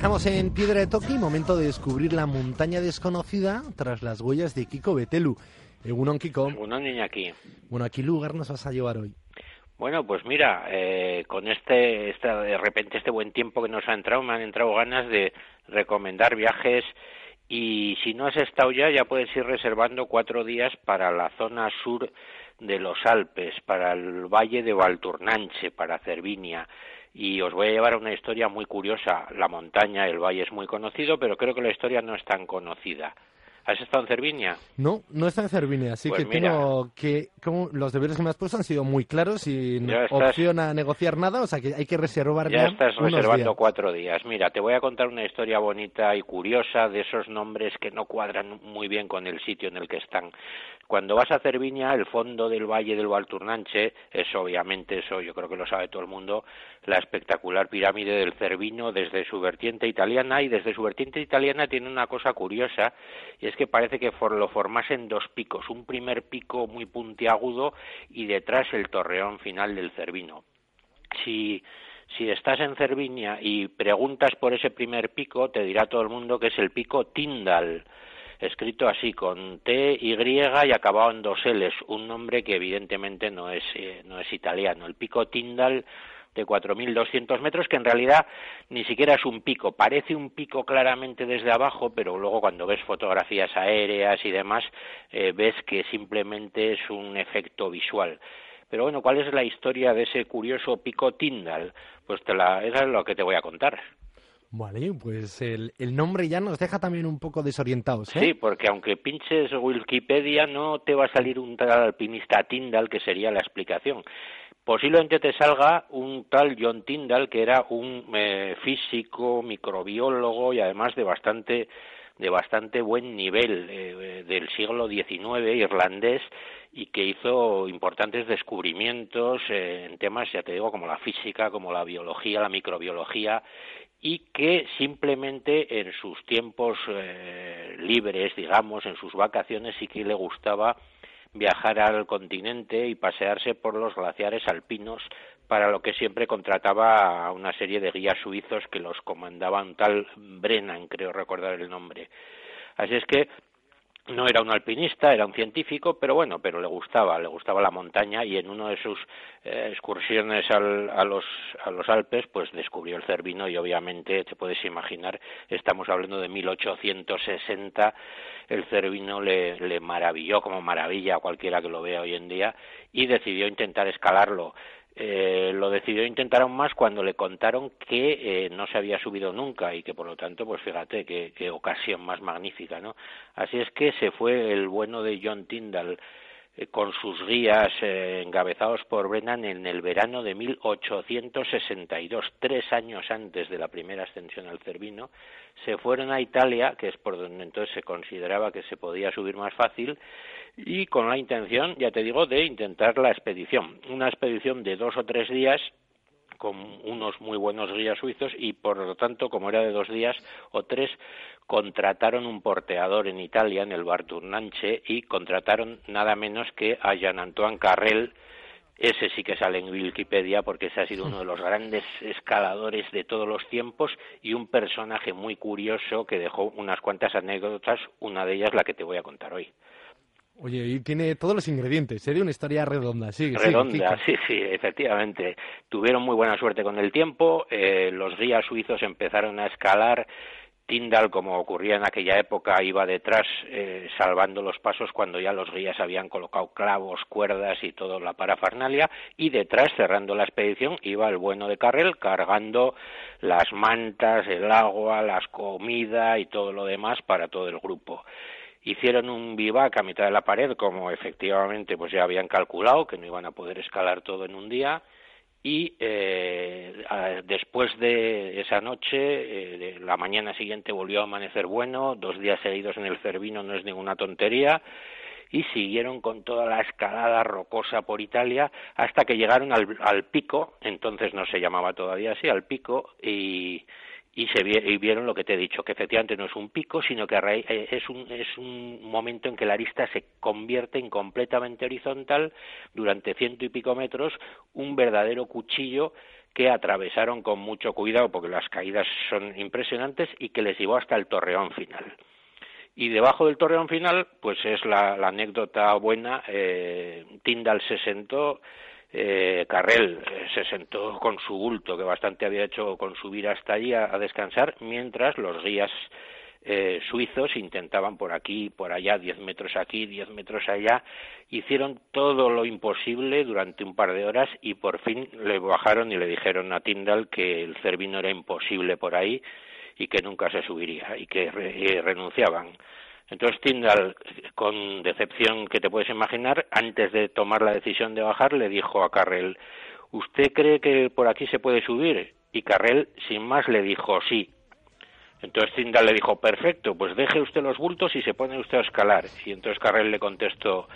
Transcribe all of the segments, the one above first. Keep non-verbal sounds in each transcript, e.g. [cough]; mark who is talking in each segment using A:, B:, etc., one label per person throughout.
A: Viajamos en Piedra de Toki, momento de descubrir la montaña desconocida tras las huellas de Kiko Betelu. Egunon, Kiko.
B: Egunon, aquí.
A: Bueno, ¿a qué lugar nos vas a llevar hoy?
B: Bueno, pues mira, eh, con este, este, de repente este buen tiempo que nos ha entrado, me han entrado ganas de recomendar viajes y si no has estado ya, ya puedes ir reservando cuatro días para la zona sur de los Alpes, para el valle de Valturnanche, para Cervinia y os voy a llevar a una historia muy curiosa. La montaña, el valle es muy conocido, pero creo que la historia no es tan conocida. ¿Has estado en Cervinia?
A: No, no está en Cervinia, así
B: Pues
A: que
B: mira.
A: tengo que... Como los deberes que me has puesto han sido muy claros y no
B: estás-
A: opción a negociar nada, o sea que hay que reservar
B: Ya estás
A: unos
B: reservando
A: días.
B: cuatro días. Mira, te voy a contar una historia bonita y curiosa de esos nombres que no cuadran muy bien con el sitio en el que están. Cuando vas a Cervinia, el fondo del valle del Valturnanche es obviamente eso, yo creo que lo sabe todo el mundo, la espectacular pirámide del Cervino desde su vertiente italiana y desde su vertiente italiana tiene una cosa curiosa y es que parece que for- lo formasen dos picos, un primer pico muy puntiagudo y detrás el torreón final del Cervino si, si estás en Cervinia y preguntas por ese primer pico, te dirá todo el mundo que es el pico Tyndall, escrito así, con T, Y y acabado en dos L's, un nombre que evidentemente no es, eh, no es italiano. El pico Tyndall de 4.200 metros, que en realidad ni siquiera es un pico, parece un pico claramente desde abajo, pero luego cuando ves fotografías aéreas y demás, eh, ves que simplemente es un efecto visual. Pero bueno, ¿cuál es la historia de ese curioso pico Tyndall? Pues te la, esa es lo que te voy a contar.
A: Vale, pues el, el nombre ya nos deja también un poco desorientados, ¿eh?
B: Sí, porque aunque pinches Wikipedia no te va a salir un tal alpinista Tyndall, que sería la explicación. Posiblemente te salga un tal John Tyndall, que era un eh, físico, microbiólogo y además de bastante de bastante buen nivel eh, del siglo XIX irlandés y que hizo importantes descubrimientos eh, en temas, ya te digo, como la física, como la biología, la microbiología y que simplemente en sus tiempos eh, libres, digamos, en sus vacaciones sí que le gustaba viajar al continente y pasearse por los glaciares alpinos, para lo que siempre contrataba a una serie de guías suizos que los comandaban tal Brennan, creo recordar el nombre. Así es que no era un alpinista, era un científico, pero bueno, pero le gustaba, le gustaba la montaña y en una de sus eh, excursiones al- a, los, a los Alpes, pues descubrió el Cervino y obviamente, te puedes imaginar, estamos hablando de 1860, el Cervino le, le maravilló como maravilla a cualquiera que lo vea hoy en día y decidió intentar escalarlo. Eh, lo decidió intentar aún más cuando le contaron que eh, no se había subido nunca y que por lo tanto, pues fíjate qué, ocasión más magnífica, ¿no? Así es que se fue el bueno de John Tyndall con sus guías eh, encabezados por Brennan en el verano de 1862, tres años antes de la primera ascensión al Cervino, se fueron a Italia, que es por donde entonces se consideraba que se podía subir más fácil, y con la intención, ya te digo, de intentar la expedición. Una expedición de dos o tres días con unos muy buenos guías suizos y por lo tanto, como era de dos días o tres, contrataron un porteador en Italia, en el Barturnanche, y contrataron nada menos que a Jean-Antoine Carrel, ese sí que sale en Wikipedia porque ese ha sido uno de los grandes escaladores de todos los tiempos y un personaje muy curioso que dejó unas cuantas anécdotas, una de ellas la que te voy a contar hoy.
A: Oye, y tiene todos los ingredientes, sería una historia redonda, sigue,
B: Redonda, sí, sí, efectivamente. Tuvieron muy buena suerte con el tiempo, eh, los guías suizos empezaron a escalar. Tyndall, como ocurría en aquella época, iba detrás eh, salvando los pasos cuando ya los guías habían colocado clavos, cuerdas y toda la parafernalia, y detrás, cerrando la expedición, iba el bueno de Carrel cargando las mantas, el agua, las comida y todo lo demás para todo el grupo hicieron un vivac a mitad de la pared, como efectivamente pues ya habían calculado que no iban a poder escalar todo en un día, y eh, después de esa noche, eh, la mañana siguiente volvió a amanecer bueno, dos días seguidos en el Cervino no es ninguna tontería, y siguieron con toda la escalada rocosa por Italia hasta que llegaron al, al pico, entonces no se llamaba todavía así, al pico, y y se y vieron lo que te he dicho, que efectivamente no es un pico, sino que eh, es un, es un momento en que la arista se convierte en completamente horizontal durante ciento y pico metros, un verdadero cuchillo que atravesaron con mucho cuidado porque las caídas son impresionantes y que les llevó hasta el torreón final. Y debajo del torreón final, pues es la, anécdota buena, eh, se sentó eh, eh, se sentó con su bulto, que bastante había hecho con subir hasta allí a, descansar, mientras los guías eh, suizos intentaban por aquí, por allá, diez metros aquí, diez metros allá, hicieron todo lo imposible durante un par de horas y por fin le bajaron y le dijeron a Tyndall que el Cervino era imposible por ahí y que nunca se subiría y que renunciaban. Entonces Tyndall, con decepción que te puedes imaginar, antes de tomar la decisión de bajar, le dijo a Carrel, ¿usted cree que por aquí se puede subir? Y Carrel, sin más, le dijo sí. Entonces Tyndall le dijo, perfecto, pues deje usted los bultos y se pone usted a escalar. Y entonces Carrel le contestó,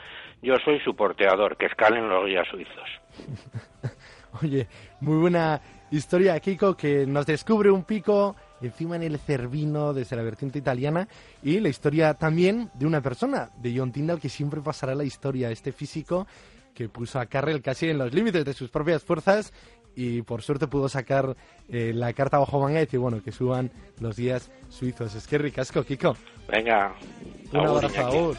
B: yo soy su porteador, que escalen los guías suizos. [laughs]
A: Oye, muy buena historia, Kiko, que nos descubre un pico encima en el Cervino desde la vertiente italiana y la historia también de una persona, de John Tyndall, que siempre pasará la historia, este físico que puso a Carrel casi en los límites de sus propias fuerzas y por suerte pudo sacar eh, la carta bajo manga y decir, bueno, que suban los días suizos. Es que ricasco, Kiko.
B: Venga.
A: Un abrazo,